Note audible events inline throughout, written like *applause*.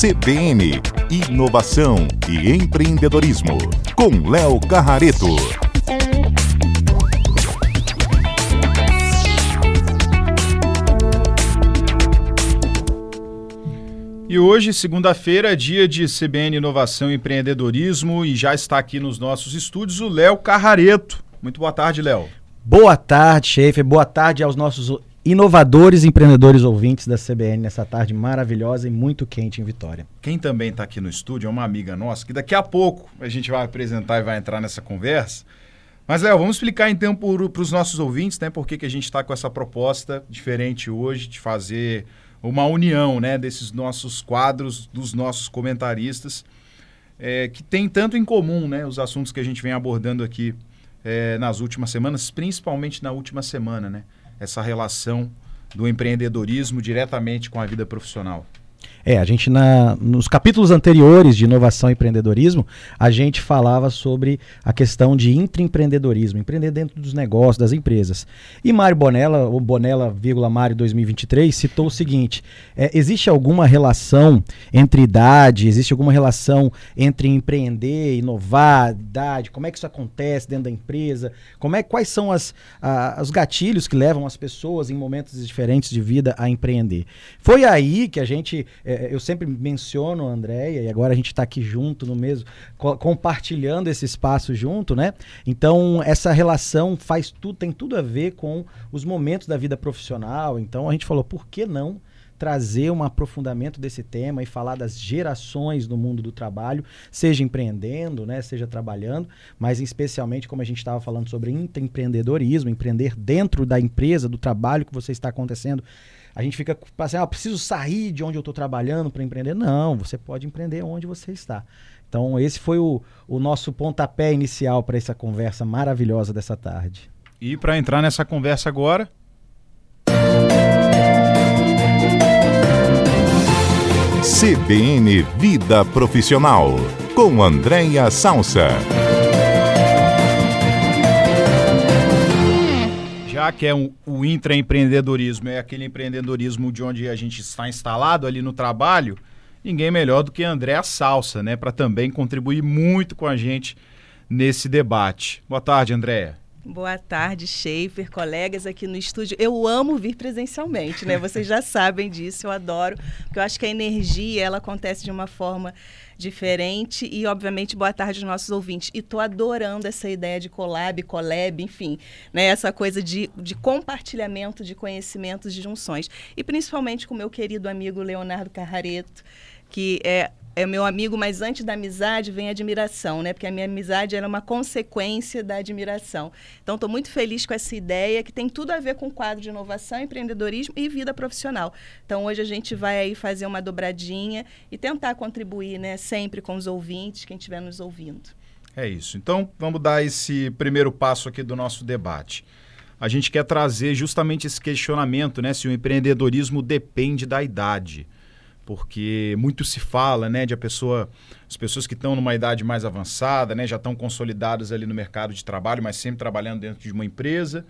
CBN Inovação e Empreendedorismo, com Léo Carrareto. E hoje, segunda-feira, é dia de CBN Inovação e Empreendedorismo e já está aqui nos nossos estúdios o Léo Carrareto. Muito boa tarde, Léo. Boa tarde, chefe. Boa tarde aos nossos inovadores empreendedores ouvintes da CBN nessa tarde maravilhosa e muito quente em Vitória. Quem também está aqui no estúdio é uma amiga nossa que daqui a pouco a gente vai apresentar e vai entrar nessa conversa. Mas, Léo, vamos explicar então para os nossos ouvintes né, por que, que a gente está com essa proposta diferente hoje de fazer uma união né, desses nossos quadros, dos nossos comentaristas, é, que tem tanto em comum né, os assuntos que a gente vem abordando aqui é, nas últimas semanas, principalmente na última semana, né? Essa relação do empreendedorismo diretamente com a vida profissional? É, a gente na, nos capítulos anteriores de inovação e empreendedorismo, a gente falava sobre a questão de intraempreendedorismo, empreender dentro dos negócios, das empresas. E Mário Bonella, o Bonella, Mário 2023, citou o seguinte: é, existe alguma relação entre idade, existe alguma relação entre empreender, inovar, idade, como é que isso acontece dentro da empresa, como é, quais são as, a, os gatilhos que levam as pessoas em momentos diferentes de vida a empreender. Foi aí que a gente é, eu sempre menciono a Andréia, e agora a gente está aqui junto no mesmo, co compartilhando esse espaço junto, né? Então, essa relação faz tudo, tem tudo a ver com os momentos da vida profissional. Então, a gente falou, por que não? trazer um aprofundamento desse tema e falar das gerações no mundo do trabalho, seja empreendendo, né, seja trabalhando, mas especialmente como a gente estava falando sobre empreendedorismo, empreender dentro da empresa, do trabalho que você está acontecendo a gente fica assim, ah, preciso sair de onde eu estou trabalhando para empreender. Não, você pode empreender onde você está. Então, esse foi o, o nosso pontapé inicial para essa conversa maravilhosa dessa tarde. E para entrar nessa conversa agora. CBN Vida Profissional, com Andréia Salsa. Já que é um, o intraempreendedorismo, é aquele empreendedorismo de onde a gente está instalado ali no trabalho, ninguém melhor do que André Salsa, né, para também contribuir muito com a gente nesse debate. Boa tarde, Andréa. Boa tarde, Schaefer, colegas aqui no estúdio. Eu amo vir presencialmente, né? Vocês já *laughs* sabem disso, eu adoro, porque eu acho que a energia, ela acontece de uma forma diferente e, obviamente, boa tarde aos nossos ouvintes. E estou adorando essa ideia de collab, collab, enfim, né? essa coisa de, de compartilhamento de conhecimentos, de junções. E principalmente com o meu querido amigo Leonardo Carrareto, que é é meu amigo, mas antes da amizade vem a admiração, né? Porque a minha amizade era uma consequência da admiração. Então, estou muito feliz com essa ideia que tem tudo a ver com o quadro de inovação, empreendedorismo e vida profissional. Então, hoje a gente vai aí fazer uma dobradinha e tentar contribuir, né? Sempre com os ouvintes, quem estiver nos ouvindo. É isso. Então, vamos dar esse primeiro passo aqui do nosso debate. A gente quer trazer justamente esse questionamento, né? Se o empreendedorismo depende da idade porque muito se fala, né, de a pessoa, as pessoas que estão numa idade mais avançada, né, já estão consolidadas ali no mercado de trabalho, mas sempre trabalhando dentro de uma empresa.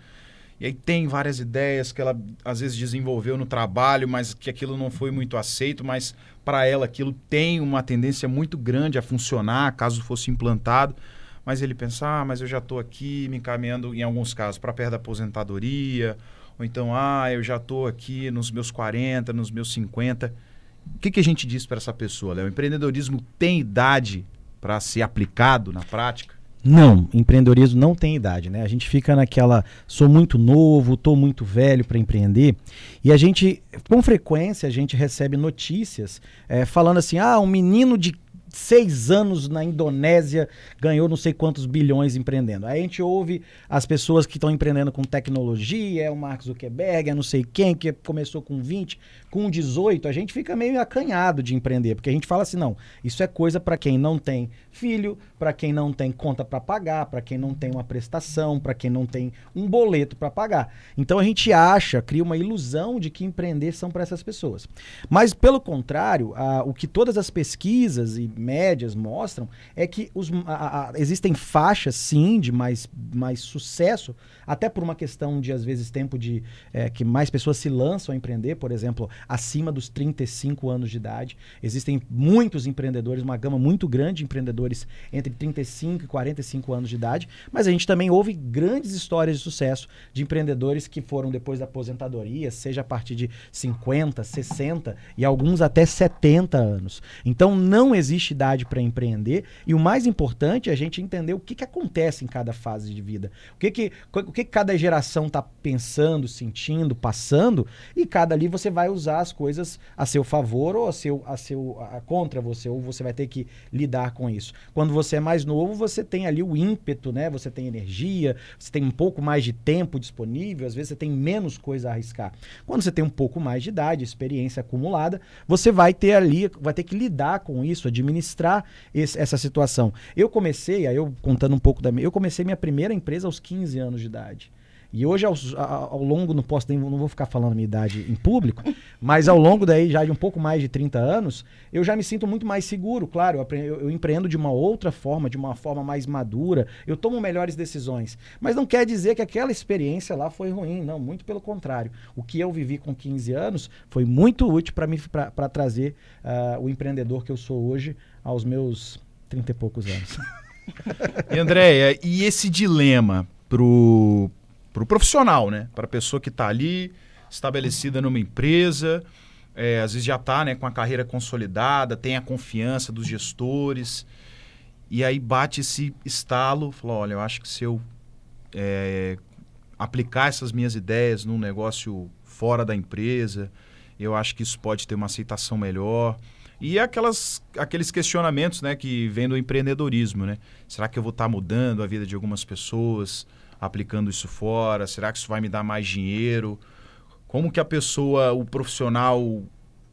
E aí tem várias ideias que ela às vezes desenvolveu no trabalho, mas que aquilo não foi muito aceito, mas para ela aquilo tem uma tendência muito grande a funcionar, caso fosse implantado. Mas ele pensa, ah, mas eu já estou aqui me encaminhando, em alguns casos, para perto da aposentadoria, ou então, ah, eu já estou aqui nos meus 40, nos meus 50 o que, que a gente diz para essa pessoa, Léo? O empreendedorismo tem idade para ser aplicado na prática? Não, empreendedorismo não tem idade, né? A gente fica naquela, sou muito novo, tô muito velho para empreender, e a gente, com frequência, a gente recebe notícias é, falando assim, ah, um menino de seis anos na Indonésia ganhou não sei quantos bilhões empreendendo. Aí a gente ouve as pessoas que estão empreendendo com tecnologia, é o Mark Zuckerberg, é não sei quem, que começou com 20, com 18, a gente fica meio acanhado de empreender, porque a gente fala assim, não, isso é coisa para quem não tem filho, para quem não tem conta para pagar, para quem não tem uma prestação, para quem não tem um boleto para pagar. Então a gente acha, cria uma ilusão de que empreender são para essas pessoas. Mas pelo contrário, a, o que todas as pesquisas e médias mostram é que os, a, a, existem faixas sim de mais, mais sucesso, até por uma questão de às vezes tempo de é, que mais pessoas se lançam a empreender, por exemplo, acima dos 35 anos de idade. Existem muitos empreendedores, uma gama muito grande de empreendedores entre 35 e 45 anos de idade, mas a gente também ouve grandes histórias de sucesso de empreendedores que foram depois da aposentadoria, seja a partir de 50, 60 e alguns até 70 anos. Então não existe idade para empreender e o mais importante é a gente entender o que, que acontece em cada fase de vida. O que, que, o que, que cada geração está pensando, sentindo, passando, e cada ali você vai usar as coisas a seu favor ou a seu, a seu a, contra você, ou você vai ter que lidar com isso. Quando você é mais novo, você tem ali o ímpeto, né? Você tem energia, você tem um pouco mais de tempo disponível, às vezes você tem menos coisa a arriscar. Quando você tem um pouco mais de idade, experiência acumulada, você vai ter ali, vai ter que lidar com isso, administrar esse, essa situação. Eu comecei, aí eu contando um pouco da minha, eu comecei minha primeira empresa aos 15 anos de idade. E hoje, ao, ao, longo, não posso não vou ficar falando minha idade em público, mas ao longo daí já de um pouco mais de 30 anos, eu já me sinto muito mais seguro. Claro, eu, eu, empreendo de uma outra forma, de uma forma mais madura, eu tomo melhores decisões. Mas não quer dizer que aquela experiência lá foi ruim, não, muito pelo contrário. O que eu vivi com 15 anos foi muito útil para trazer uh, o empreendedor que eu sou hoje aos meus 30 e poucos anos. *laughs* Andréia, e esse dilema pro para o profissional, né? Para a pessoa que está ali, estabelecida numa empresa, é, às vezes já está né, com a carreira consolidada, tem a confiança dos gestores, e aí bate esse estalo, fala, olha, eu acho que se eu é, aplicar essas minhas ideias num negócio fora da empresa, eu acho que isso pode ter uma aceitação melhor. E aquelas, aqueles questionamentos né, que vêm do empreendedorismo, né? Será que eu vou estar tá mudando a vida de algumas pessoas? Aplicando isso fora? Será que isso vai me dar mais dinheiro? Como que a pessoa, o profissional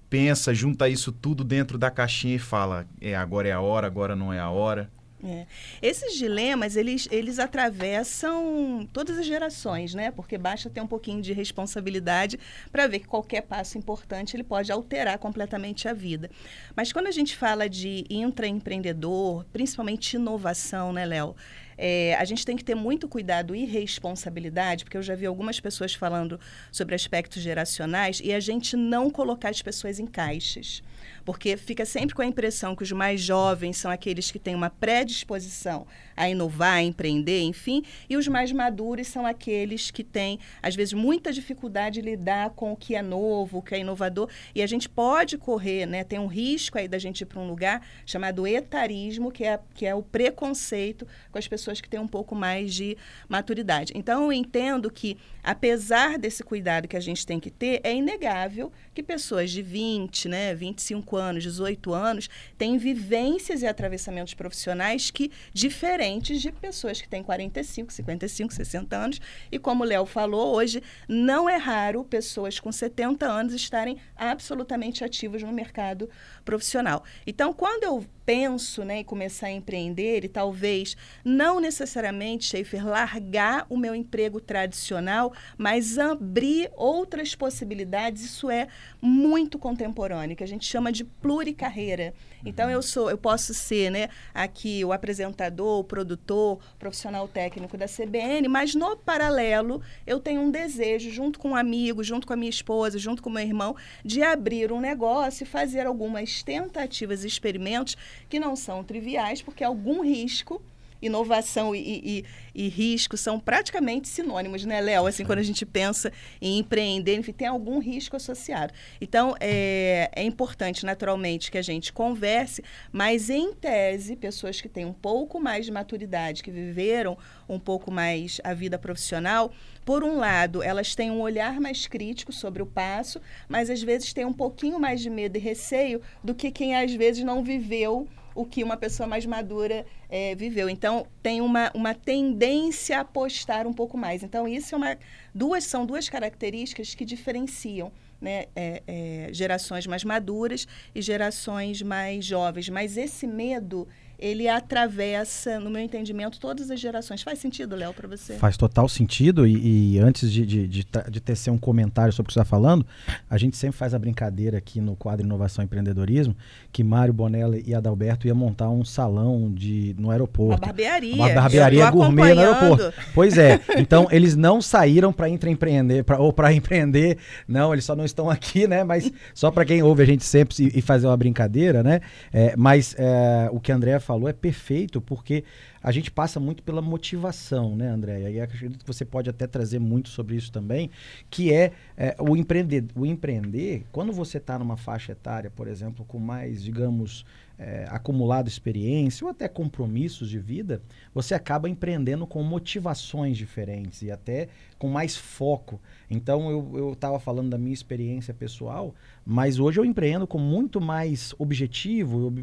pensa, junta isso tudo dentro da caixinha e fala, é agora é a hora, agora não é a hora? É. Esses dilemas, eles, eles atravessam todas as gerações, né? Porque basta ter um pouquinho de responsabilidade para ver que qualquer passo importante ele pode alterar completamente a vida. Mas quando a gente fala de intraempreendedor, principalmente inovação, né, Léo? É, a gente tem que ter muito cuidado e responsabilidade, porque eu já vi algumas pessoas falando sobre aspectos geracionais e a gente não colocar as pessoas em caixas porque fica sempre com a impressão que os mais jovens são aqueles que têm uma predisposição a inovar, a empreender, enfim, e os mais maduros são aqueles que têm, às vezes, muita dificuldade de lidar com o que é novo, o que é inovador, e a gente pode correr, né, tem um risco aí da gente ir para um lugar chamado etarismo, que é, que é o preconceito com as pessoas que têm um pouco mais de maturidade. Então, eu entendo que, apesar desse cuidado que a gente tem que ter, é inegável que pessoas de 20, né, 25 anos, 18 anos, têm vivências e atravessamentos profissionais que diferentes de pessoas que têm 45, 55, 60 anos. E como o Léo falou, hoje não é raro pessoas com 70 anos estarem absolutamente ativas no mercado profissional. Então, quando eu penso né, em começar a empreender e talvez não necessariamente, Schaefer, largar o meu emprego tradicional, mas abrir outras possibilidades, isso é muito contemporâneo, que a gente chama de pluricarreira. Então eu sou, eu posso ser, né, aqui o apresentador, o produtor, profissional técnico da CBN, mas no paralelo eu tenho um desejo junto com um amigo, junto com a minha esposa, junto com o meu irmão, de abrir um negócio e fazer algumas tentativas e experimentos que não são triviais, porque algum risco inovação e, e, e, risco são praticamente sinônimos, né, Léo? Assim, quando a gente pensa em empreender, enfim, tem algum risco associado. Então, é, é importante, naturalmente, que a gente converse, mas, em tese, pessoas que têm um pouco mais de maturidade, que viveram um pouco mais a vida profissional, por um lado, elas têm um olhar mais crítico sobre o passo, mas às vezes têm um pouquinho mais de medo e receio do que quem às vezes não viveu o que uma pessoa mais madura é, viveu. Então, tem uma, uma tendência a apostar um pouco mais. Então, isso é uma. Duas, são duas características que diferenciam né, é, é, gerações mais maduras e gerações mais jovens. Mas esse medo ele atravessa, no meu entendimento, todas as gerações. Faz sentido, Léo, para você? Faz total sentido. E, e antes de, de, de, de tecer um comentário sobre o que você está falando, a gente sempre faz a brincadeira aqui no quadro Inovação e Empreendedorismo que Mário Bonella e Adalberto iam montar um salão de, no aeroporto. Uma barbearia. Uma barbearia gourmet no aeroporto. Pois é. Então, eles não saíram para empreender, pra, ou para empreender. Não, eles só não estão aqui, né? Mas só para quem ouve a gente sempre e, e fazer uma brincadeira, né? É, mas é, o que a Andrea falou é perfeito, porque a gente passa muito pela motivação, né, Andréia? E acredito que você pode até trazer muito sobre isso também, que é, é o, empreender, o empreender, quando você está numa faixa etária, por exemplo, com mais, digamos, é, acumulado experiência ou até compromissos de vida, você acaba empreendendo com motivações diferentes e até com mais foco. Então eu estava falando da minha experiência pessoal, mas hoje eu empreendo com muito mais objetivo,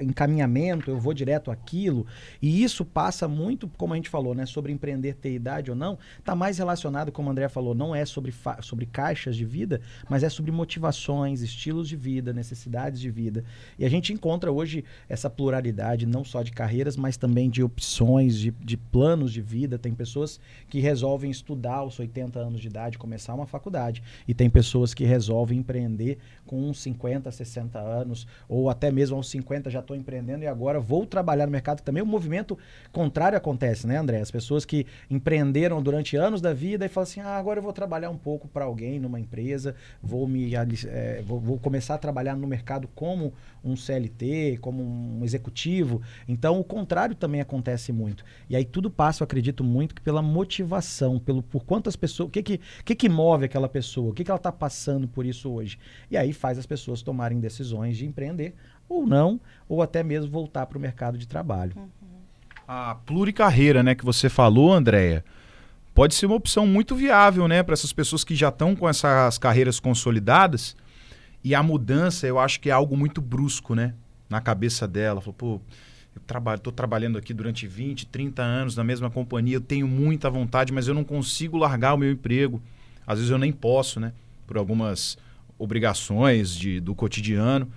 encaminhamento, eu vou direto àquilo. E isso passa muito, como a gente falou, né, sobre empreender ter idade ou não, está mais relacionado, como o André falou, não é sobre, sobre caixas de vida, mas é sobre motivações, estilos de vida, necessidades de vida. E a gente encontra hoje essa pluralidade, não só de carreiras, mas também de opções, de, de planos de vida. Tem pessoas que resolvem estudar aos 80 anos de idade, começar uma faculdade. E tem pessoas que resolvem empreender com uns 50, 60 anos, ou até mesmo aos 50 já estou empreendendo e agora vou trabalhar no mercado. Também o movimento contrário acontece, né, André? As pessoas que empreenderam durante anos da vida e falam assim: ah, agora eu vou trabalhar um pouco para alguém numa empresa, vou, me, é, vou, vou começar a trabalhar no mercado como um CLT, como um executivo. Então, o contrário também acontece muito. E aí tudo passa, eu acredito muito, que pela motivação, pelo por quantas pessoas, o que que, que, que move aquela pessoa, o que, que ela está passando por isso hoje. E aí faz as pessoas tomarem decisões de empreender ou não, ou até mesmo voltar para o mercado de trabalho. Uhum. A pluricarreira, né, que você falou, Andréia, pode ser uma opção muito viável, né, para essas pessoas que já estão com essas carreiras consolidadas. E a mudança, eu acho que é algo muito brusco, né, na cabeça dela. Falou, pô, eu trabalho, estou trabalhando aqui durante 20, 30 anos na mesma companhia, eu tenho muita vontade, mas eu não consigo largar o meu emprego. Às vezes eu nem posso, né? Por algumas obrigações de, do cotidiano.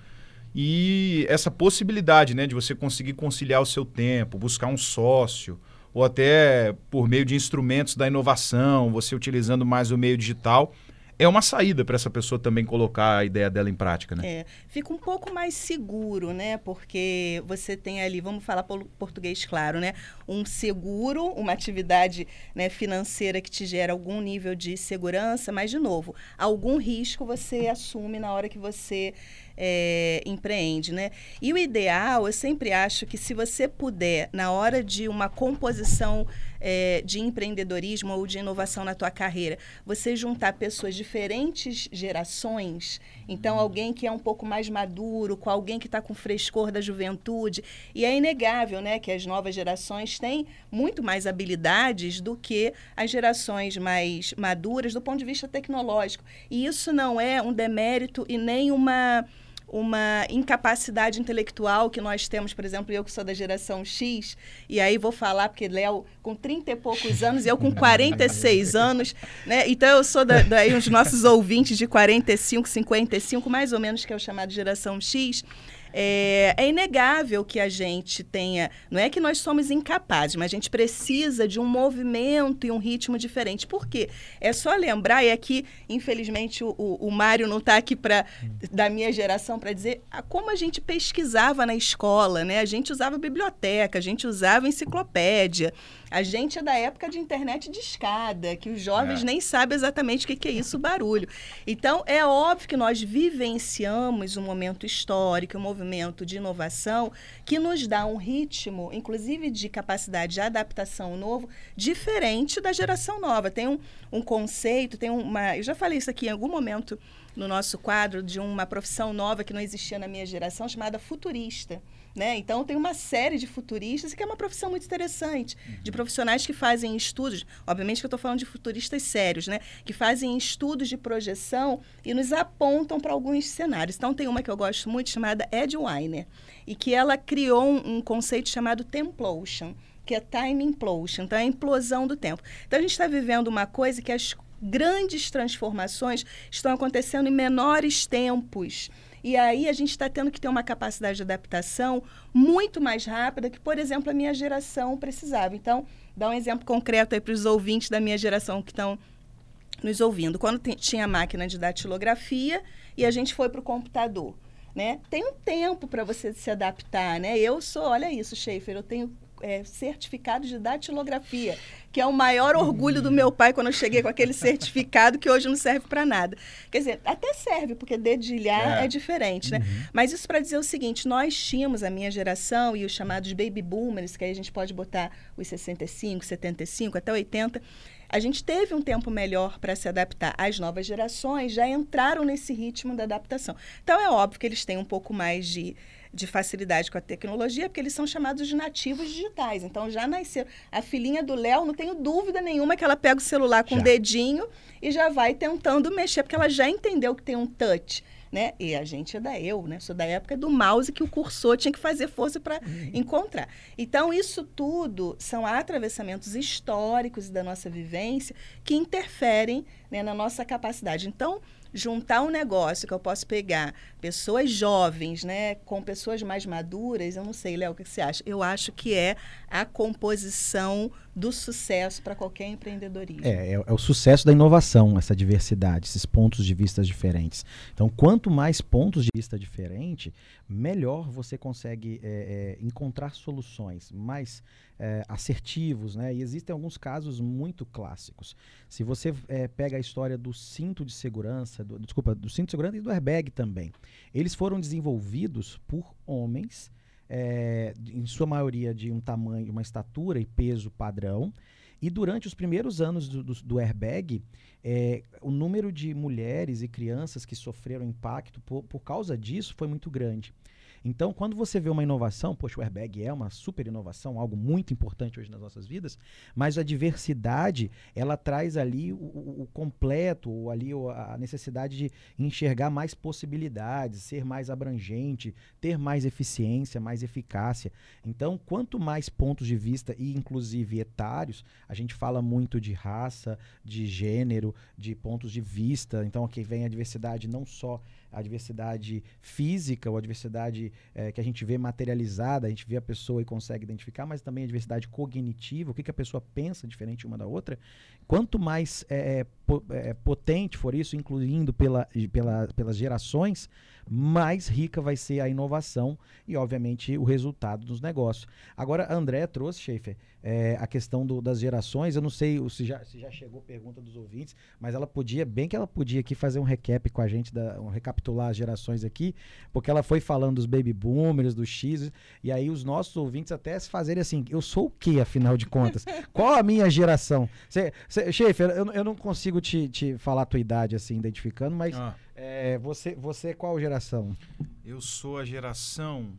E essa possibilidade, né, de você conseguir conciliar o seu tempo, buscar um sócio, ou até por meio de instrumentos da inovação, você utilizando mais o meio digital, é uma saída para essa pessoa também colocar a ideia dela em prática, né? É, fica um pouco mais seguro, né? Porque você tem ali, vamos falar português claro, né? Um seguro, uma atividade né, financeira que te gera algum nível de segurança, mas de novo, algum risco você assume na hora que você é, empreende, né? E o ideal, eu sempre acho que se você puder, na hora de uma composição é, de empreendedorismo ou de inovação na tua carreira, você juntar pessoas diferentes gerações, então alguém que é um pouco mais maduro, com alguém que está com frescor da juventude, e é inegável, né, que as novas gerações têm muito mais habilidades do que as gerações mais maduras do ponto de vista tecnológico. E isso não é um demérito e nem uma uma incapacidade intelectual que nós temos, por exemplo, eu que sou da geração X, e aí vou falar, porque Léo com 30 e poucos anos, e eu com 46 *laughs* anos, né? Então eu sou da, daí os nossos ouvintes de 45, 55, mais ou menos, que é o chamado geração X. É, é, inegável que a gente tenha. Não é que nós somos incapazes, mas a gente precisa de um movimento e um ritmo diferente. Por quê? É só lembrar, e aqui, infelizmente, o, o, Mário não está aqui pra, da minha geração para dizer a, como a gente pesquisava na escola, né? A gente usava biblioteca, a gente usava enciclopédia. A gente é da época de internet de escada, que os jovens é. nem sabem exatamente o que, que é isso, barulho. Então, é óbvio que nós vivenciamos um momento histórico, um movimento de inovação que nos dá um ritmo, inclusive de capacidade de adaptação novo, diferente da geração nova. Tem um, um conceito, tem uma. Eu já falei isso aqui em algum momento no nosso quadro de uma profissão nova que não existia na minha geração, chamada futurista. Né? Então, tem uma série de futuristas, que é uma profissão muito interessante, uhum. de profissionais que fazem estudos, obviamente que eu estou falando de futuristas sérios, né? que fazem estudos de projeção e nos apontam para alguns cenários. Então, tem uma que eu gosto muito, chamada Ed Weiner, e que ela criou um, um conceito chamado Templotion, que é Time Implosion, então é a implosão do tempo. Então, a gente está vivendo uma coisa que as grandes transformações estão acontecendo em menores tempos. E aí a gente está tendo que ter uma capacidade de adaptação muito mais rápida que, por exemplo, a minha geração precisava. Então, dá um exemplo concreto aí para os ouvintes da minha geração que estão nos ouvindo. Quando tinha máquina de datilografia e a gente foi para o computador. Né? Tem um tempo para você se adaptar, né? Eu sou, olha isso, Schaefer, eu tenho é, certificado de datilografia, que é o maior orgulho do meu pai quando eu cheguei com aquele certificado que hoje não serve para nada. Quer dizer, até serve, porque dedilhar é, é diferente, né? Uhum. Mas isso para dizer o seguinte, nós tínhamos, a minha geração e os chamados baby boomers, que aí a gente pode botar os 65, 75, até 80, a gente teve um tempo melhor para se adaptar. As novas gerações já entraram nesse ritmo da adaptação. Então é óbvio que eles têm um pouco mais de, de facilidade com a tecnologia, porque eles são chamados de nativos digitais. Então já nasceram. A filhinha do Léo, não tenho dúvida nenhuma que ela pega o celular com o dedinho e já vai tentando mexer, porque ela já entendeu que tem um touch né? E a gente é da eu, né? Sou da época do mouse que o cursor tinha que fazer força para uhum. encontrar. Então, isso tudo são atravessamentos históricos da nossa vivência que interferem né, na nossa capacidade. Então, juntar um negócio que eu posso pegar pessoas jovens, né, com pessoas mais maduras, eu não sei, Léo, o que você acha? Eu acho que é a composição do sucesso para qualquer empreendedorismo. É, é, é, o sucesso da inovação, essa diversidade, esses pontos de vista diferentes. Então, quanto mais pontos de vista diferentes, melhor você consegue é, é, encontrar soluções mais é, assertivos, né? E existem alguns casos muito clássicos. Se você é, pega a história do cinto de segurança, do, desculpa, do cinto de segurança e do airbag também, eles foram desenvolvidos por homens, é, em sua maioria de um tamanho, uma estatura e peso padrão. E durante os primeiros anos do, do, do airbag, é, o número de mulheres e crianças que sofreram impacto por, por causa disso foi muito grande. Então, quando você vê uma inovação, poxa, o airbag é uma super inovação, algo muito importante hoje nas nossas vidas, mas a diversidade, ela traz ali o, o, completo, ou ali a necessidade de enxergar mais possibilidades, ser mais abrangente, ter mais eficiência, mais eficácia. Então, quanto mais pontos de vista, e inclusive etários, a gente fala muito de raça, de gênero, de pontos de vista. Então, aqui vem a diversidade não só a diversidade física ou a diversidade é, que a gente vê materializada, a gente vê a pessoa e consegue identificar, mas também a diversidade cognitiva, o que, que a pessoa pensa diferente uma da outra. Quanto mais é, é, potente for isso, incluindo pela, pela, pelas gerações, mais rica vai ser a inovação e, obviamente, o resultado dos negócios. Agora, André trouxe, Schaefer, é, a questão do, das gerações. Eu não sei se já, se já chegou pergunta dos ouvintes, mas ela podia, bem que ela podia aqui fazer um recap com a gente, da, um, recapitular as gerações aqui, porque ela foi falando dos baby boomers, dos X, e aí os nossos ouvintes até se fazerem assim: eu sou o que, afinal de contas? Qual a minha geração? Cê, cê, Schaefer, eu, eu não consigo te, te falar a tua idade assim, identificando, mas. Ah. É, você, você é qual geração? Eu sou a geração.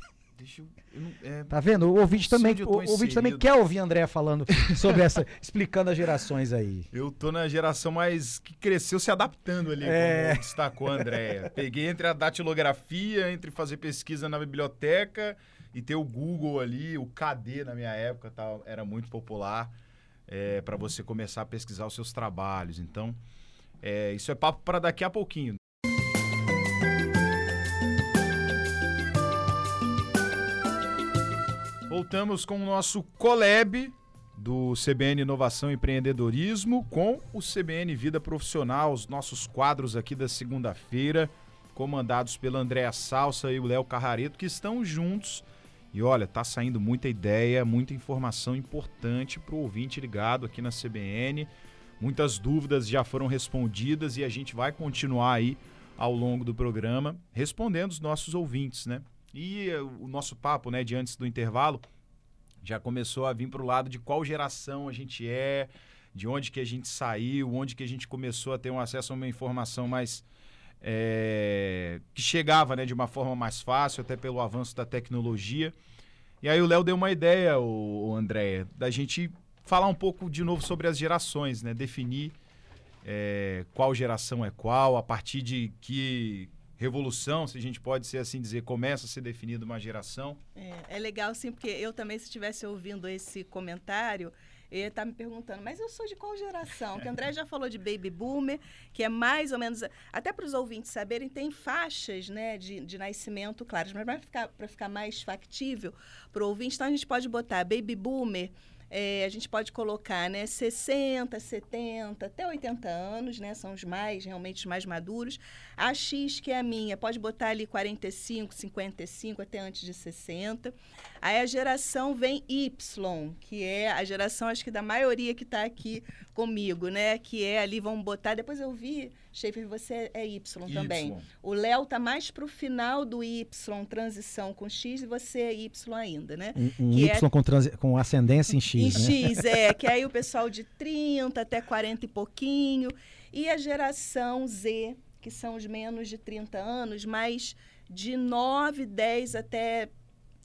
*laughs* Deixa eu. eu não, é, tá vendo? O ouvinte também, o, ouvinte também quer ouvir a André falando sobre essa, *laughs* explicando as gerações aí. Eu tô na geração mais que cresceu se adaptando ali, é. como destacou a Andréia. Peguei entre a datilografia, entre fazer pesquisa na biblioteca e ter o Google ali, o KD na minha época tá, era muito popular é, para você começar a pesquisar os seus trabalhos. Então, é, isso é papo para daqui a pouquinho. Voltamos com o nosso Coleb do CBN Inovação e Empreendedorismo com o CBN Vida Profissional, os nossos quadros aqui da segunda-feira, comandados pela Andréa Salsa e o Léo Carrareto, que estão juntos. E olha, tá saindo muita ideia, muita informação importante para o ouvinte ligado aqui na CBN. Muitas dúvidas já foram respondidas e a gente vai continuar aí ao longo do programa respondendo os nossos ouvintes, né? E eh, o nosso papo, né, de antes do intervalo, já começou a vir para o lado de qual geração a gente é, de onde que a gente saiu, onde que a gente começou a ter um acesso a uma informação mais é, que chegava, né, de uma forma mais fácil, até pelo avanço da tecnologia. E aí o Léo deu uma ideia, o, o André, da gente falar um pouco de novo sobre as gerações, né? Definir é, qual geração é qual, a partir de que revolução, se a gente pode ser assim dizer, começa a ser definida uma geração. É, é legal sim, porque eu também, se estivesse ouvindo esse comentário, ele está me perguntando, mas eu sou de qual geração? Que André já falou de baby boomer, que é mais ou menos, até para os ouvintes saberem, tem faixas né, de, de nascimento claras, mas para ficar, ficar mais factível para o ouvinte, então a gente pode botar baby boomer é, a gente pode colocar né, 60, 70, até 80 anos, né? São os mais, realmente, os mais maduros. A X, que é a minha, pode botar ali 45, 55, até antes de 60. Aí a geração vem Y, que é a geração, acho que da maioria que está aqui comigo, né? Que é ali, vamos botar, depois eu vi, Schaefer, você é Y, y. também. O Léo tá mais para o final do Y, transição com X, e você é Y ainda, né? Um, um Y é... com, com ascendência em X. X. Em né? X, *laughs* é. Que aí o pessoal de 30 até 40 e pouquinho. E a geração Z, que são os menos de 30 anos, mas de 9, 10 até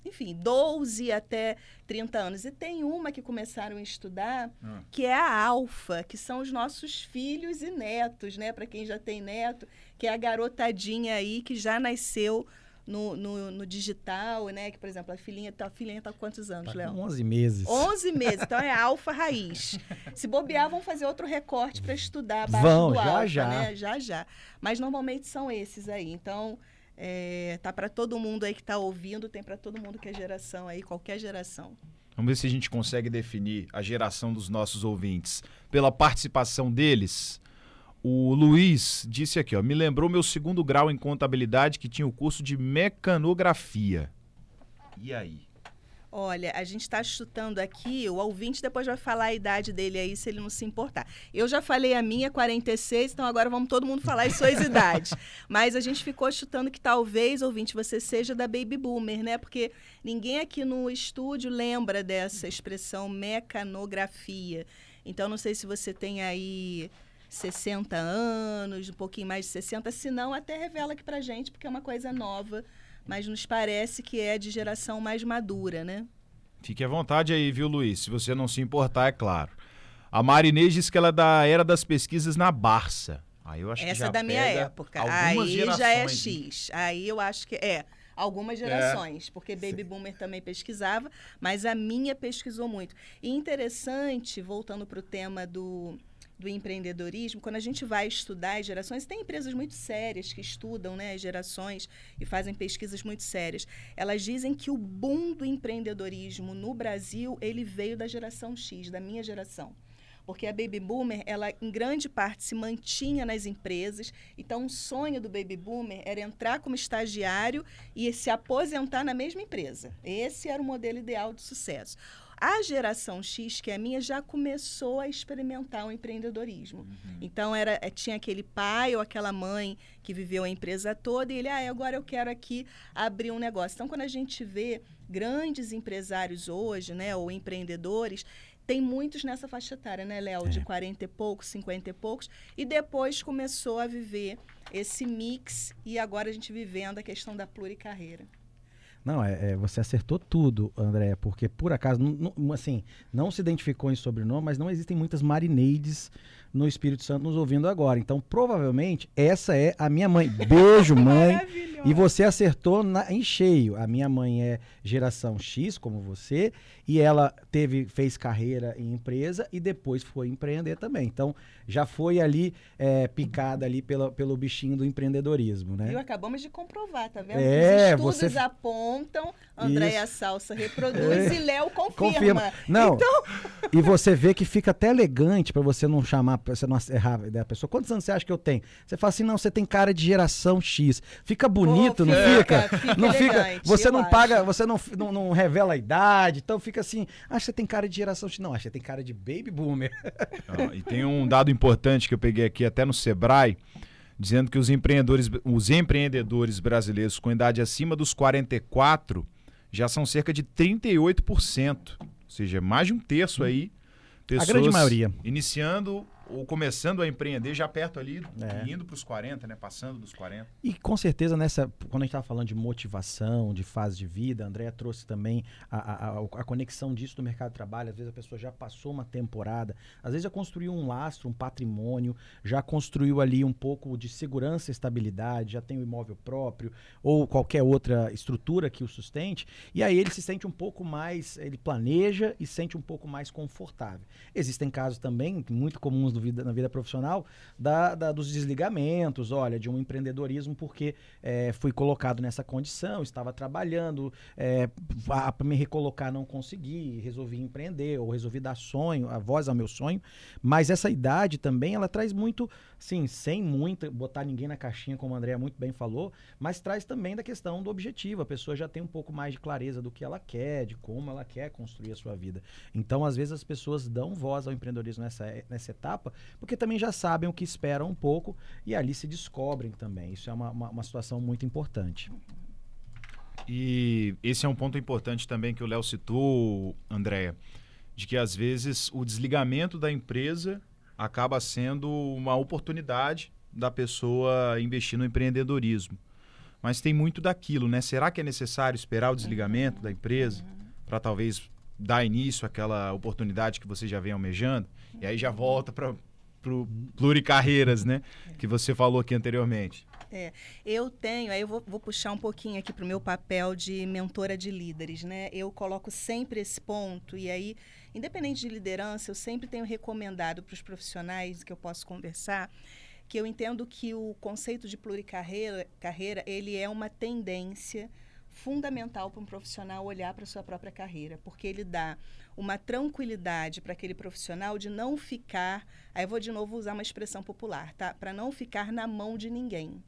enfim, 12 até 30 anos. E tem uma que começaram a estudar, ah. que é a alfa, que são os nossos filhos e netos, né? Para quem já tem neto, que é a garotadinha aí que já nasceu no, no, no, digital, né? Que, por exemplo, a filhinha, a filhinha tá com quantos anos, tá Léo? 11 meses. 11 *laughs* meses, então é alfa raiz. Se bobear, vão fazer outro recorte para estudar vão, do já, alfa, já. né? Já, já. Mas normalmente são esses aí. Então, é, tá para todo mundo aí que está ouvindo, tem para todo mundo que é geração aí, qualquer geração. Vamos ver se a gente consegue definir a geração dos nossos ouvintes pela participação deles. O Luiz disse aqui, ó, me lembrou meu segundo grau em contabilidade que tinha o curso de mecanografia. E aí? Olha, a gente está chutando aqui, o ouvinte depois vai falar a idade dele aí, se ele não se importar. Eu já falei a minha, 46, então agora vamos todo mundo falar as suas *laughs* idades. Mas a gente ficou chutando que talvez, ouvinte, você seja da Baby Boomer, né? Porque ninguém aqui no estúdio lembra dessa expressão mecanografia. Então, não sei se você tem aí 60 anos, um pouquinho mais de 60, se não, até revela aqui pra gente, porque é uma coisa nova, mas nos parece que é de geração mais madura, né? Fique à vontade aí, viu, Luiz? Se você não se importar, é claro. A Marinês diz que ela é da era das pesquisas na Barça. Aí eu acho Essa que já é da minha época. Aí já é X. Aí eu acho que é algumas é. gerações, é. porque Baby Sim. Boomer também pesquisava, mas a minha pesquisou muito. E interessante, voltando para o tema do do empreendedorismo, quando a gente vai estudar as gerações, tem empresas muito sérias que estudam né, as gerações e fazem pesquisas muito sérias. Elas dizem que o boom do empreendedorismo no Brasil ele veio da geração X, da minha geração porque a baby boomer, ela em grande parte se mantinha nas empresas. Então, o sonho do baby boomer era entrar como estagiário e se aposentar na mesma empresa. Esse era o modelo ideal de sucesso. A geração X, que é a minha, já começou a experimentar o empreendedorismo. Uhum. Então, era, eh, tinha aquele pai ou aquela mãe que viveu a empresa toda e ele, ah, agora eu quero aqui abrir um negócio. Então, quando a gente vê grandes empresários hoje, né, ou empreendedores, tem muitos nessa faixa etária, né, Léo? É. De 40 e poucos, 50 e poucos. E depois começou a viver esse mix e agora a gente vivendo a questão da pluricarreira. Não, é, é, você acertou tudo, André, porque por acaso, assim, não se identificou em sobrenome, mas não existem muitas marineides no Espírito Santo nos ouvindo agora. Então, provavelmente, essa é a minha mãe. Beijo, *laughs* mãe. e você acertou na, em cheio. A minha mãe é geração X, como você, e ela teve, fez carreira em empresa e depois foi empreender também. Então, já foi ali é, picada ali pela, pelo bichinho do empreendedorismo, né? E acabamos de comprovar, tá vendo? É, Os estudos você... apontam, Andréia Salsa *laughs* reproduz é. e Léo confirma. confirma. Não, então... e você vê que fica até elegante para você não chamar você não errar a ideia da pessoa. Quantos anos você acha que eu tenho? Você fala assim, não, você tem cara de geração X. Fica bonito, Pô, não fica? fica não fica. Você não acho. paga, você não, não, não, revela a idade, então fica assim, acho que você tem cara de geração X. Não, acho que você tem cara de baby boomer. *laughs* Ah, e tem um dado importante que eu peguei aqui até no Sebrae, dizendo que os empreendedores, os empreendedores brasileiros com idade acima dos 44 já são cerca de 38%. Ou seja, mais de um terço aí. Pessoas a grande maioria. Iniciando ou começando a empreender já perto ali, É. indo para os 40, né? Passando dos 40. E com certeza nessa, quando a gente estava falando de motivação, de fase de vida, a Andrea trouxe também a, a, a- conexão disso do mercado de trabalho. Às vezes a pessoa já passou uma temporada, às vezes já construiu um lastro, um patrimônio, já construiu ali um pouco de segurança e estabilidade, já tem o imóvel próprio ou qualquer outra estrutura que o sustente. E aí ele se sente um pouco mais, ele planeja e sente um pouco mais confortável. Existem casos também muito comuns vida- na vida profissional da, da- dos desligamentos, olha, de um empreendedorismo porque é, fui colocado nessa condição, estava trabalhando, é, para me recolocar não consegui, resolvi empreender ou resolvi dar sonho, a voz ao meu sonho. Mas essa idade também ela traz muito, sim, sem muito botar ninguém na caixinha, como a Andrea muito bem falou, mas traz também da questão do objetivo. A pessoa já tem um pouco mais de clareza do que ela quer, de como ela quer construir a sua vida. Então, às vezes, as pessoas dão voz ao empreendedorismo nessa, nessa etapa, porque também já sabem o que esperam um pouco e ali se descobrem também. Isso é uma, uma, uma situação muito importante. E esse é um ponto importante também que o Léo citou, Andréia, de que às vezes o desligamento da empresa acaba sendo uma oportunidade da pessoa investir no empreendedorismo. Mas tem muito daquilo, né? Será que é necessário esperar o desligamento da empresa para talvez dar início àquela oportunidade que você já vem almejando? E aí já volta para pluricarreiras, né? Que você falou aqui anteriormente. É, eu tenho, aí eu vou, vou puxar um pouquinho aqui para o meu papel de mentora de líderes, né? Eu coloco sempre esse ponto, e aí, independente de liderança, eu sempre tenho recomendado para os profissionais que eu posso conversar, que eu entendo que o conceito de pluricarreira, carreira, ele é uma tendência fundamental para um profissional olhar para a sua própria carreira, porque ele dá uma tranquilidade para aquele profissional de não ficar, aí vou de novo usar uma expressão popular, tá? Para não ficar na mão de ninguém.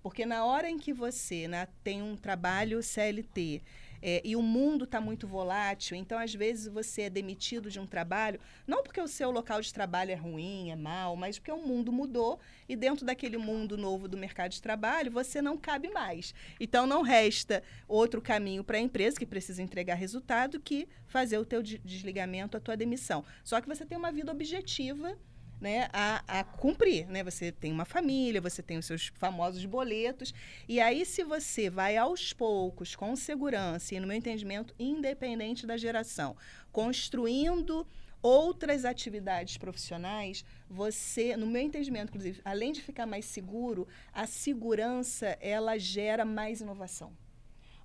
Porque na hora em que você né, tem um trabalho CLT é, e o mundo está muito volátil, então às vezes você é demitido de um trabalho, não porque o seu local de trabalho é ruim, é mal, mas porque o mundo mudou e dentro daquele mundo novo do mercado de trabalho você não cabe mais. Então não resta outro caminho para a empresa que precisa entregar resultado que fazer o teu de- desligamento, a tua demissão. Só que você tem uma vida objetiva né, a, a cumprir, né? Você tem uma família, você tem os seus famosos boletos, e aí se você vai aos poucos, com segurança e no meu entendimento, independente da geração, construindo outras atividades profissionais, você, no meu entendimento, inclusive, além de ficar mais seguro, a segurança ela gera mais inovação.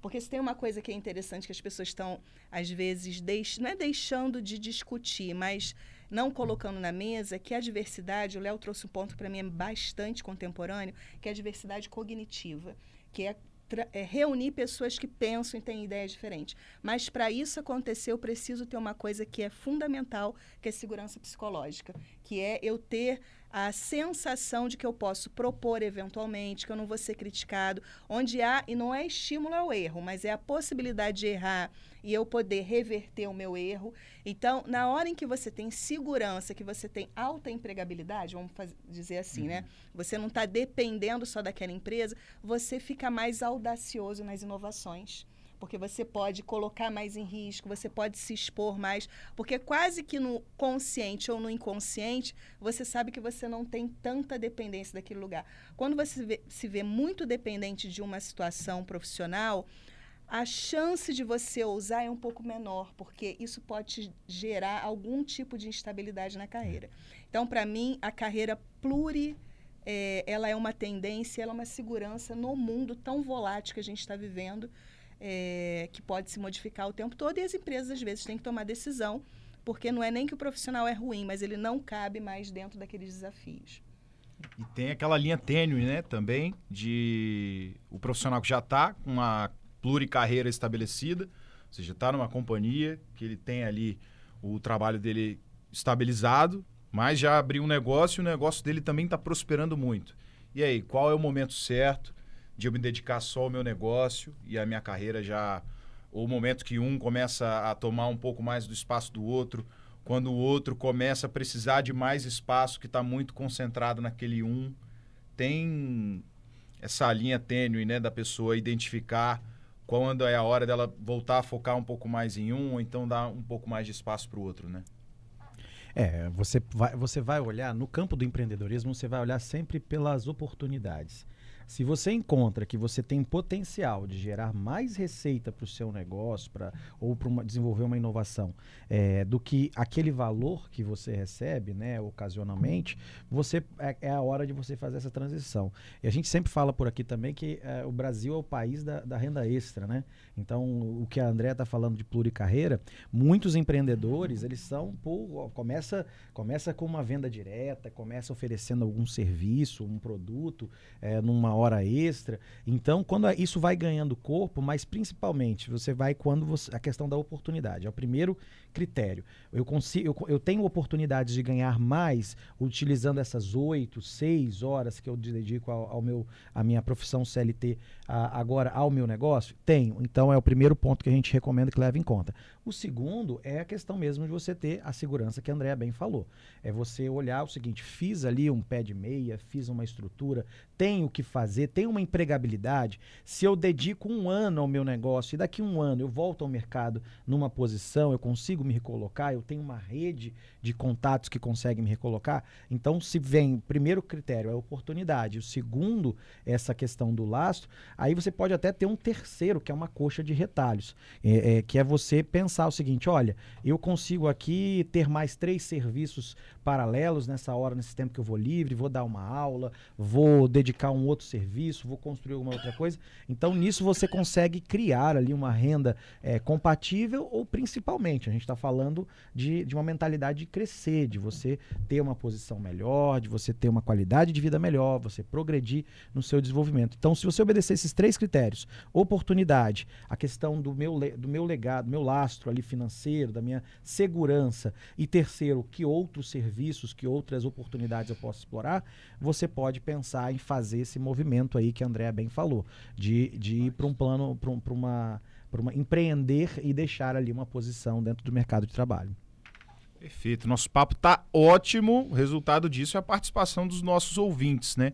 Porque se tem uma coisa que é interessante que as pessoas estão, às vezes, deix... não é deixando de discutir, mas não colocando na mesa, que a diversidade, o Léo trouxe um ponto para mim é bastante contemporâneo, que é a diversidade cognitiva, que é, é reunir pessoas que pensam e têm ideias diferentes. Mas para isso acontecer, eu preciso ter uma coisa que é fundamental, que é segurança psicológica, que é eu ter a sensação de que eu posso propor eventualmente, que eu não vou ser criticado, onde há, e não é estímulo ao erro, mas é a possibilidade de errar e eu poder reverter o meu erro. Então, na hora em que você tem segurança, que você tem alta empregabilidade, vamos faz- dizer assim, né? Você não está dependendo só daquela empresa, você fica mais audacioso nas inovações porque você pode colocar mais em risco, você pode se expor mais, porque quase que no consciente ou no inconsciente, você sabe que você não tem tanta dependência daquele lugar. Quando você se vê, se vê muito dependente de uma situação profissional, a chance de você ousar é um pouco menor, porque isso pode gerar algum tipo de instabilidade na carreira. Então, para mim, a carreira pluri é, ela é uma tendência, ela é uma segurança no mundo tão volátil que a gente está vivendo, é, que pode se modificar o tempo todo, e as empresas, às vezes, têm que tomar decisão, porque não é nem que o profissional é ruim, mas ele não cabe mais dentro daqueles desafios. E tem aquela linha tênue, né, também, de o profissional que já está com uma pluricarreira estabelecida, ou seja, está numa companhia que ele tem ali o trabalho dele estabilizado, mas já abriu um negócio e o negócio dele também está prosperando muito. E aí, qual é o momento certo de eu me dedicar só ao meu negócio e a minha carreira já. O momento que um começa a tomar um pouco mais do espaço do outro, quando o outro começa a precisar de mais espaço que está muito concentrado naquele um. Tem essa linha tênue né, da pessoa identificar quando é a hora dela voltar a focar um pouco mais em um, ou então dar um pouco mais de espaço para o outro, né? É, você vai, você vai olhar, no campo do empreendedorismo, você vai olhar sempre pelas oportunidades. Se você encontra que você tem potencial de gerar mais receita para o seu negócio pra, ou para desenvolver uma inovação é, do que aquele valor que você recebe né, ocasionalmente, você é, é, a hora de você fazer essa transição. E a gente sempre fala por aqui também que é, o Brasil é o país da, da, renda extra. Né? Então, o que a André está falando de pluricarreira, muitos empreendedores, eles são, pô, começa, começa com uma venda direta, começa oferecendo algum serviço, um produto, é, hora extra. Então, quando isso vai ganhando corpo, mas principalmente você vai quando você, a questão da oportunidade. É o primeiro critério. Eu consigo, eu, eu tenho oportunidades de ganhar mais utilizando essas oito, seis horas que eu dedico ao, ao meu, à minha profissão CLT a, agora ao meu negócio? Tenho. Então é o primeiro ponto que a gente recomenda que leve em conta. O segundo é a questão mesmo de você ter a segurança que a Andrea bem falou. É você olhar o seguinte: fiz ali um pé de meia, fiz uma estrutura, tenho que fazer, tenho uma empregabilidade. Se eu dedico um ano ao meu negócio e daqui um ano eu volto ao mercado numa posição, eu consigo me recolocar, eu tenho uma rede de contatos que conseguem me recolocar. Então, se vem, primeiro critério é oportunidade, o segundo, essa questão do lastro, aí você pode até ter um terceiro, que é uma coxa de retalhos, é, é, que é você pensar o seguinte: olha, eu consigo aqui ter mais três serviços paralelos nessa hora, nesse tempo que eu vou livre, vou dar uma aula, vou dedicar um outro serviço, vou construir alguma outra coisa. Então, nisso você consegue criar ali uma renda é, compatível ou principalmente, a gente está falando de, de uma mentalidade de crescer, de você ter uma posição melhor, de você ter uma qualidade de vida melhor, você progredir no seu desenvolvimento. Então, se você obedecer esses três critérios, oportunidade, a questão do meu, do meu legado, meu lastro ali financeiro, da minha segurança, e terceiro, que outros serviços, que outras oportunidades eu posso explorar, você pode pensar em fazer esse movimento aí que a André bem falou, de, de ir para um plano, para um, uma, uma empreender e deixar ali uma posição dentro do mercado de trabalho. Perfeito. Nosso papo tá ótimo. O resultado disso é a participação dos nossos ouvintes, né?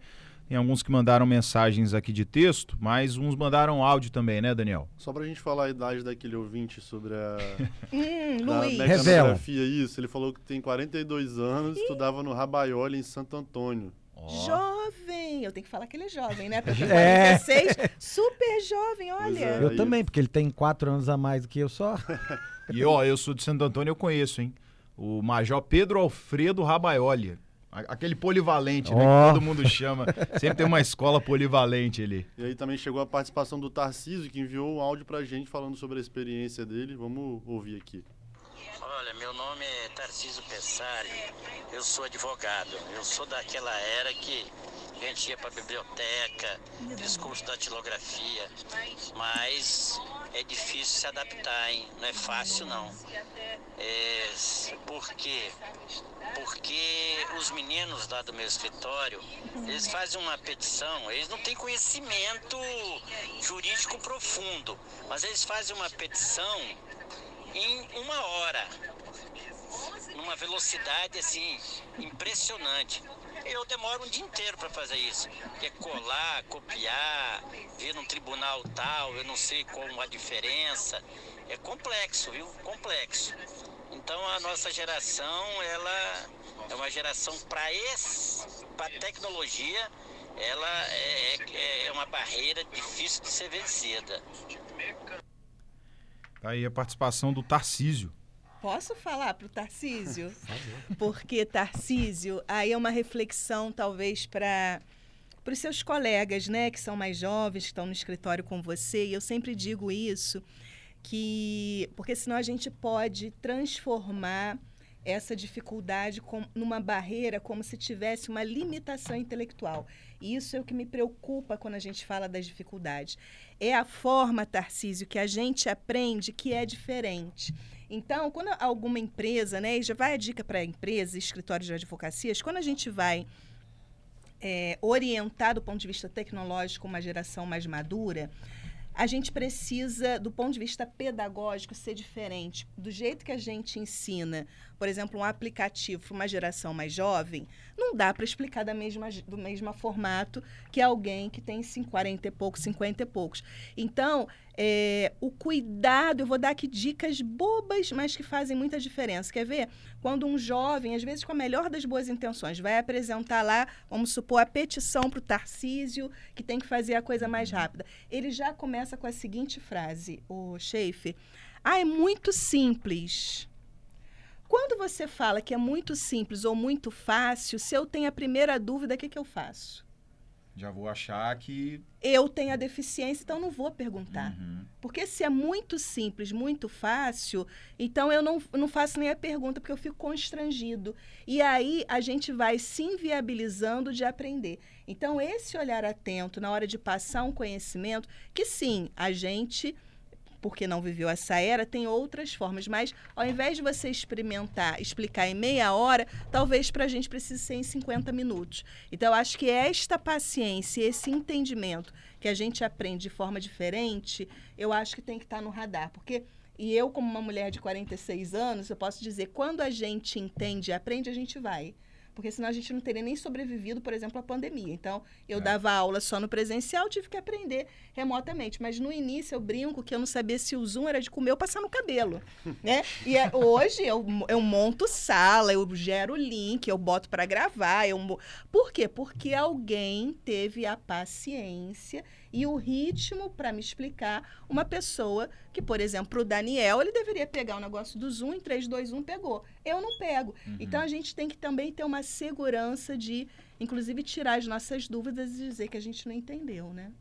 Tem alguns que mandaram mensagens aqui de texto, mas uns mandaram áudio também, né, Daniel? Só pra gente falar a idade daquele ouvinte sobre a. *laughs* hum, Luiz. Revela. isso. Ele falou que tem 42 anos, e... estudava no Rabaioli, em Santo Antônio. Oh. Jovem! Eu tenho que falar que ele é jovem, né? Porque *laughs* 46, é. super jovem, olha. É, eu também, porque ele tem 4 anos a mais do que eu só. *laughs* e ó, eu sou de Santo Antônio, eu conheço, hein? o Major Pedro Alfredo Rabaioli. Aquele polivalente, oh. né? Que todo mundo chama. Sempre tem uma escola polivalente ali. E aí também chegou a participação do Tarcísio, que enviou um áudio pra gente falando sobre a experiência dele. Vamos ouvir aqui. Olha, meu nome é Tarcísio Pessari, eu sou advogado. Eu sou daquela era que a gente ia para a biblioteca, fiz curso da datilografia, mas é difícil se adaptar, hein? Não é fácil não. É, por quê? Os meninos lá do meu escritório, eles fazem uma petição, eles não têm conhecimento jurídico profundo, mas eles fazem uma petição em uma hora, numa velocidade assim impressionante. Eu demoro um dia inteiro para fazer isso. Que é colar, copiar, ver num tribunal tal, eu não sei qual a diferença. É complexo, viu? Complexo. Então a nossa geração, ela é uma geração para para tecnologia, ela é, é, é uma barreira difícil de ser vencida. Tá aí a participação do Tarcísio. Posso falar para o Tarcísio? *laughs* Porque, Tarcísio, aí é uma reflexão, talvez, para para os seus colegas, né, que são mais jovens, que estão no escritório com você, e eu sempre digo isso, que porque senão a gente pode transformar essa dificuldade com, numa barreira como se tivesse uma limitação intelectual. E isso é o que me preocupa quando a gente fala das dificuldades. É a forma, Tarcísio, que a gente aprende que é diferente. Então, quando alguma empresa, né, e já vai a dica para a empresa, escritórios de advocacias, quando a gente vai é, orientar do ponto de vista tecnológico uma geração mais madura, a gente precisa, do ponto de vista pedagógico, ser diferente. Do jeito que a gente ensina por exemplo, um aplicativo para uma geração mais jovem, não dá para explicar da mesma, do mesmo formato que alguém que tem 40 e poucos, 50 e poucos. Então, é, o cuidado, eu vou dar aqui dicas bobas, mas que fazem muita diferença. Quer ver? Quando um jovem, às vezes com a melhor das boas intenções, vai apresentar lá, vamos supor, a petição para o Tarcísio, que tem que fazer a coisa mais rápida, ele já começa com a seguinte frase, o chefe. Ah, é muito simples. Quando você fala que é muito simples ou muito fácil, se eu tenho a primeira dúvida, o que, que eu faço? Já vou achar que. Eu tenho a deficiência, então não vou perguntar. Uhum. Porque se é muito simples, muito fácil, então eu não, não faço nem a pergunta, porque eu fico constrangido. E aí a gente vai se inviabilizando de aprender. Então, esse olhar atento na hora de passar um conhecimento, que sim, a gente porque não viveu essa era, tem outras formas. Mas ao invés de você experimentar, explicar em meia hora, talvez para a gente precise ser em 50 minutos. Então, acho que esta paciência, esse entendimento que a gente aprende de forma diferente, eu acho que tem que estar tá no radar. Porque e eu, como uma mulher de 46 anos, eu posso dizer, quando a gente entende e aprende, a gente vai porque senão a gente não teria nem sobrevivido, por exemplo, à pandemia. Então, eu é. dava aula só no presencial, tive que aprender remotamente. Mas no início eu brinco que eu não sabia se o Zoom era de comer ou passar no cabelo. *laughs* né? E é, hoje eu, eu monto sala, eu gero link, eu boto para gravar. Eu... Por quê? Porque alguém teve a paciência e o ritmo para me explicar uma pessoa que, por exemplo, o Daniel, ele deveria pegar o negócio do Zoom em 3, 2, 1, pegou. Eu não pego. Uhum. Então a gente tem que também ter uma segurança de, inclusive, tirar as nossas dúvidas e dizer que a gente não entendeu, né?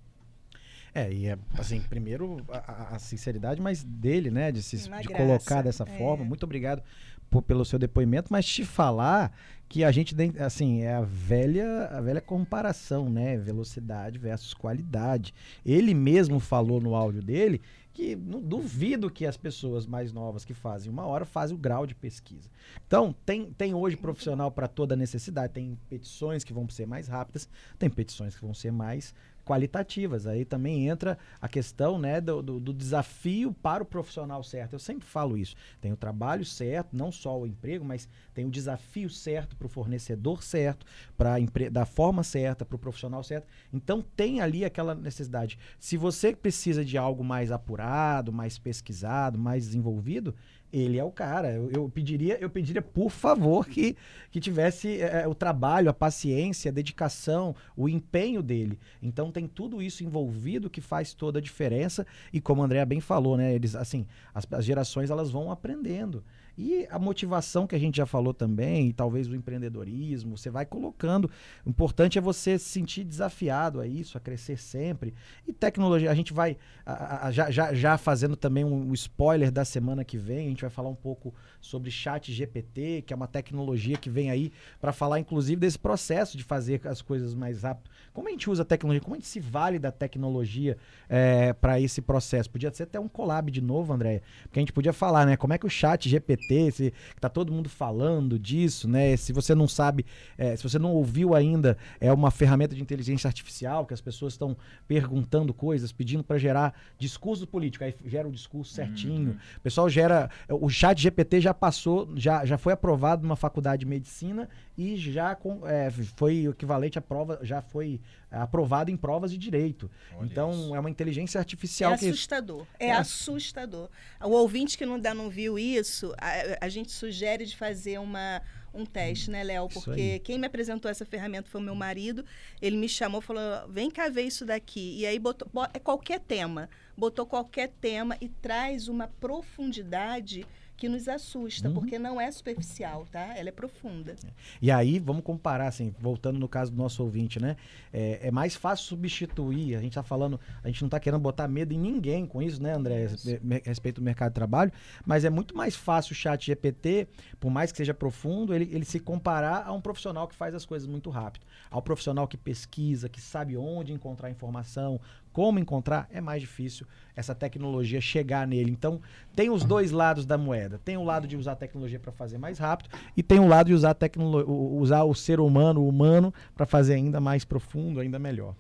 É, e é, assim, primeiro a, a sinceridade, mas dele, né, de, se, de colocar dessa é. forma. Muito obrigado por, pelo seu depoimento, mas te falar que a gente, assim, é a velha, a velha comparação, né, velocidade versus qualidade. Ele mesmo falou no áudio dele que não duvido que as pessoas mais novas que fazem uma hora fazem o grau de pesquisa. Então, tem, tem hoje profissional para toda necessidade. Tem petições que vão ser mais rápidas, tem petições que vão ser mais qualitativas. Aí também entra a questão né, do, do, do, desafio para o profissional certo. Eu sempre falo isso. Tem o trabalho certo, não só o emprego, mas tem o desafio certo para o fornecedor certo, para da forma certa, para o profissional certo. Então tem ali aquela necessidade. Se você precisa de algo mais apurado, mais pesquisado, mais desenvolvido, ele é o cara. Eu, eu, pediria, eu pediria, por favor, que, que tivesse é, o trabalho, a paciência, a dedicação, o empenho dele. Então tem tudo isso envolvido que faz toda a diferença. E como a Andrea bem falou, né? Eles, assim, as, as gerações elas vão aprendendo. E a motivação que a gente já falou também, e talvez o empreendedorismo, você vai colocando. O importante é você se sentir desafiado a isso, a crescer sempre. E tecnologia, a gente vai a, a, já, já, já fazendo também um, um, spoiler da semana que vem, a gente vai falar um pouco sobre chat GPT, que é uma tecnologia que vem aí para falar inclusive desse processo de fazer as coisas mais rápido. Como a gente usa a tecnologia, como a gente se vale da tecnologia é, para esse processo? Podia ser até um collab de novo, Andréia, porque a gente podia falar, né? Como é que o chat GPT Se tá todo mundo falando disso, né? Se você não sabe, é, se você não ouviu ainda, é uma ferramenta de inteligência artificial que as pessoas estão perguntando coisas, pedindo para gerar discurso político, aí gera o discurso certinho. Uhum. O pessoal gera, o chat GPT já passou, já, já foi aprovado numa faculdade de medicina e já com, é, foi equivalente à prova, já foi aprovado em provas de direito. Olha então isso. é uma inteligência artificial é que assustador. É, é assustador. O ouvinte que ainda não viu isso, a, a gente sugere de fazer uma um teste, né, Léo? Porque quem me apresentou essa ferramenta foi o meu marido. Ele me chamou, falou: "Vem cá ver isso daqui". E aí botou é qualquer tema, botou qualquer tema e traz uma profundidade que nos assusta, uhum. porque não é superficial, tá? Ela é profunda. E aí, vamos comparar, assim, voltando no caso do nosso ouvinte, né? É, é mais fácil substituir, a gente está falando, a gente não está querendo botar medo em ninguém com isso, né, André, a respeito do mercado de trabalho, mas é muito mais fácil o chat GPT, por mais que seja profundo, ele, ele se comparar a um profissional que faz as coisas muito rápido. Ao profissional que pesquisa, que sabe onde encontrar informação, como encontrar, é mais difícil essa tecnologia chegar nele. Então, tem os dois lados da moeda. Tem o lado de usar a tecnologia para fazer mais rápido e tem o lado de usar, a usar o ser humano, o humano, para fazer ainda mais profundo, ainda melhor.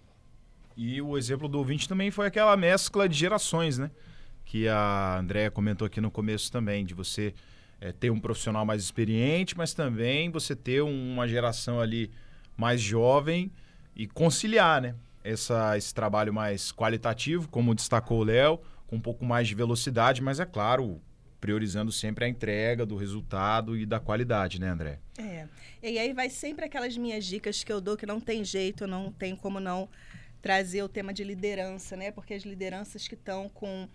E o exemplo do ouvinte também foi aquela mescla de gerações, né? Que a Andréia comentou aqui no começo também, de você é, ter um profissional mais experiente, mas também você ter uma geração ali mais jovem e conciliar, né? Essa, esse trabalho mais qualitativo, como destacou o Léo, com um pouco mais de velocidade, mas é claro, priorizando sempre a entrega do resultado e da qualidade, né, André? É. E aí vai sempre aquelas minhas dicas que eu dou que não tem jeito, não tem como não trazer o tema de liderança, né? Porque as lideranças que estão com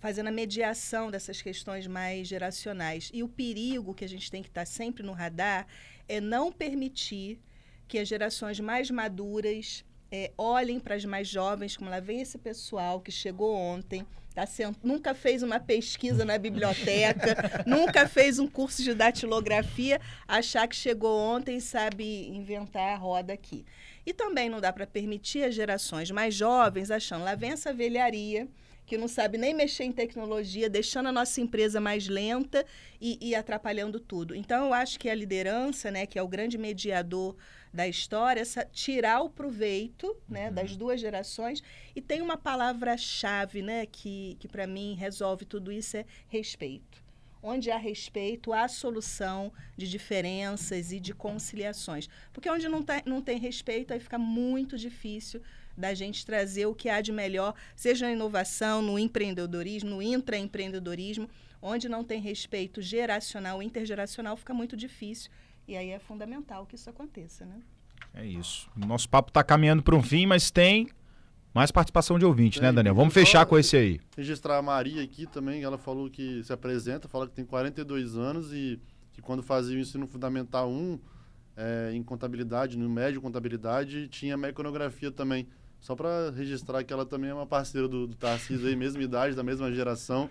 fazendo a mediação dessas questões mais geracionais. E o perigo que a gente tem que estar sempre no radar é não permitir que as gerações mais maduras é, olhem para as mais jovens, como lá vem esse pessoal que chegou ontem, tá sendo, nunca fez uma pesquisa na biblioteca, *laughs* nunca fez um curso de datilografia, achar que chegou ontem e sabe inventar a roda aqui. E também não dá para permitir as gerações mais jovens achando, lá vem essa velharia, que não sabe nem mexer em tecnologia, deixando a nossa empresa mais lenta e, e, atrapalhando tudo. Então, eu acho que a liderança, né, que é o grande mediador da história, essa, tirar o proveito né, uhum. das duas gerações. E tem uma palavra-chave né, que, que para mim, resolve tudo isso, é respeito onde há respeito, há solução de diferenças e de conciliações. Porque onde não, tá, não tem respeito, aí fica muito difícil da gente trazer o que há de melhor, seja na inovação, no empreendedorismo, no intraempreendedorismo, onde não tem respeito geracional, intergeracional, fica muito difícil. E aí é fundamental que isso aconteça, né? É isso. Nosso papo está caminhando para um fim, mas tem mais participação de ouvinte, né, Daniel? Vamos fechar com esse aí. Registrar a Maria aqui também, ela falou que se apresenta, fala que tem 42 anos e que quando fazia o ensino fundamental 1, é, em contabilidade, no médio contabilidade, tinha mecanografia também. Só para registrar que ela também é uma parceira do, do Tarcísio aí, mesma idade, da mesma geração.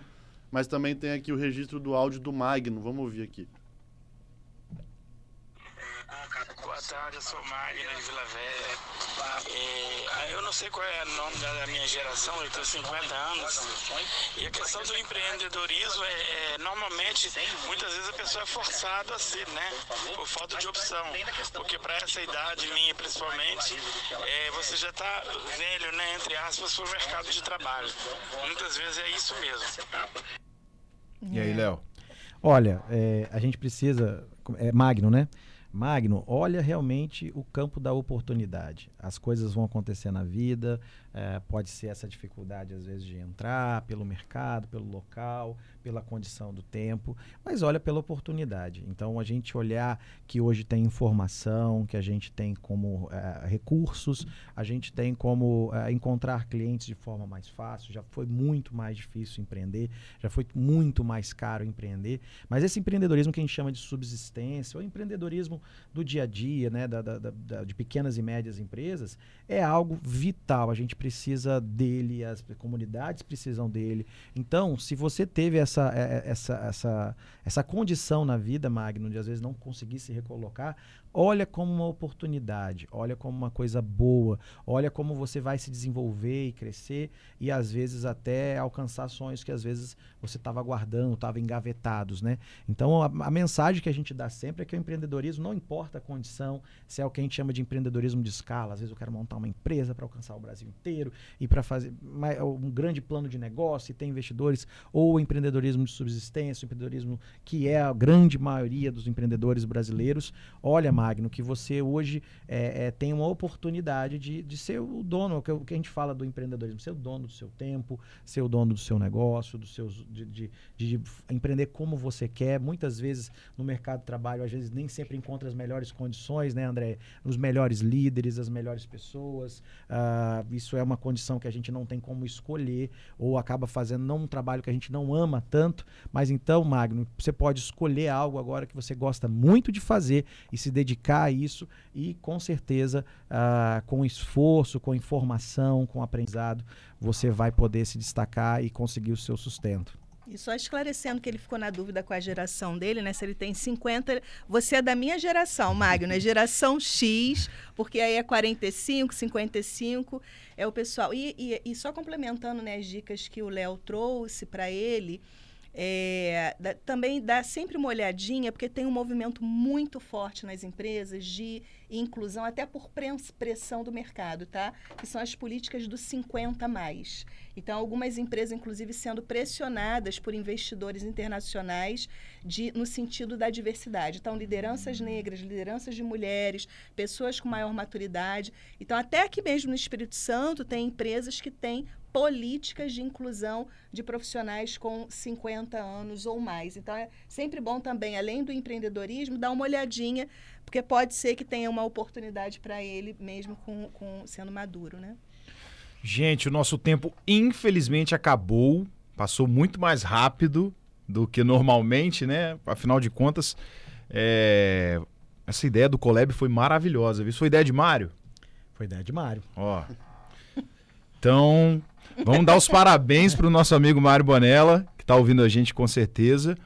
Mas também tem aqui o registro do áudio do Magno. Vamos ouvir aqui. Eu sou Magno de Vila Velha. É, eu não sei qual é o nome da minha geração, eu tenho 50 anos. E a questão do empreendedorismo é, é, normalmente, muitas vezes a pessoa é forçada a ser, né? Por falta de opção. Porque para essa idade minha, principalmente, é, você já está velho, né? Entre aspas, para o mercado de trabalho. Muitas vezes é isso mesmo. E aí, Léo? Olha, é, a gente precisa. É Magno, né? Magno, olha realmente o campo da oportunidade. As coisas vão acontecer na vida, é, pode ser essa dificuldade às vezes de entrar pelo mercado, pelo local, pela condição do tempo, mas olha pela oportunidade. Então a gente olhar que hoje tem informação, que a gente tem como é, recursos, a gente tem como é, encontrar clientes de forma mais fácil. Já foi muito mais difícil empreender, já foi muito mais caro empreender, mas esse empreendedorismo que a gente chama de subsistência, ou empreendedorismo do dia a dia, né, da, da, da, de pequenas e médias empresas, é algo vital. A gente precisa dele, as comunidades precisam dele. Então, se você teve essa, é, é, essa, essa, essa condição na vida, Magno, de às vezes não conseguir se recolocar, olha como uma oportunidade, olha como uma coisa boa, olha como você vai se desenvolver e crescer e às vezes até alcançar sonhos que às vezes você estava guardando, estava engavetados, né? Então a, a, mensagem que a gente dá sempre é que o empreendedorismo não importa a condição, se é o que a gente chama de empreendedorismo de escala, às vezes eu quero montar uma empresa para alcançar o Brasil inteiro e para fazer um grande plano de negócio e ter investidores, ou o empreendedorismo de subsistência, o empreendedorismo que é a grande maioria dos empreendedores brasileiros, olha Magno, que você hoje é, é, tem uma oportunidade de, de ser o dono, que, é que a gente fala do empreendedorismo, ser o dono do seu tempo, ser o dono do seu negócio, dos seus, de, de, de empreender como você quer. Muitas vezes no mercado de trabalho, às vezes nem sempre encontra as melhores condições, né, André? Os melhores líderes, as melhores pessoas. Uh, isso é uma condição que a gente não tem como escolher, ou acaba fazendo não um trabalho que a gente não ama tanto. Mas então, Magno, você pode escolher algo agora que você gosta muito de fazer e se dedicar dedicar a isso e, com certeza, uh, com esforço, com informação, com aprendizado, você vai poder se destacar e conseguir o seu sustento. E só esclarecendo que ele ficou na dúvida com a geração dele, né? Se ele tem 50, você é da minha geração, Magno, né? Geração X, porque aí é 45, 55, é o pessoal. E, e, e só complementando né, as dicas que o Léo trouxe para ele, é, também dá sempre uma olhadinha, porque tem um movimento muito forte nas empresas de inclusão até por pressão do mercado, tá? Que são as políticas do 50 mais. Então, algumas empresas, inclusive, sendo pressionadas por investidores internacionais de, no sentido da diversidade. Então, lideranças negras, lideranças de mulheres, pessoas com maior maturidade. Então, até aqui mesmo no Espírito Santo, tem empresas que têm políticas de inclusão de profissionais com 50 anos ou mais. Então, é sempre bom também, além do empreendedorismo, dar uma olhadinha, porque pode ser que tenha uma oportunidade para ele mesmo com, com sendo maduro, né? Gente, o nosso tempo infelizmente acabou. Passou muito mais rápido do que normalmente, né? Afinal de contas, é... essa ideia do Colab foi maravilhosa. Isso foi ideia de Mário? Foi ideia de Mário. Ó. Então, vamos dar os parabéns para o nosso amigo Mário Bonella, que está ouvindo a gente com certeza.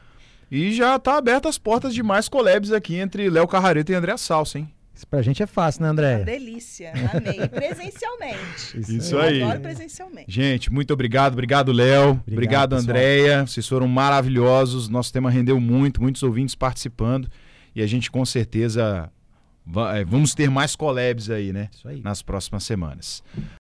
E já está abertas as portas de mais collabs aqui entre Léo Carrareto e André Salsa, hein? Isso pra gente é fácil, né, André? Uma delícia, amei. *laughs* Presencialmente. Isso, Isso aí. Adoro presencialmente. Gente, muito obrigado. Obrigado, Léo. Obrigado, obrigado Andréia. Vocês foram maravilhosos. Nosso tema rendeu muito, muitos ouvintes participando. E a gente com certeza é, vamos ter mais collabs aí, né? Isso aí. Nas próximas semanas.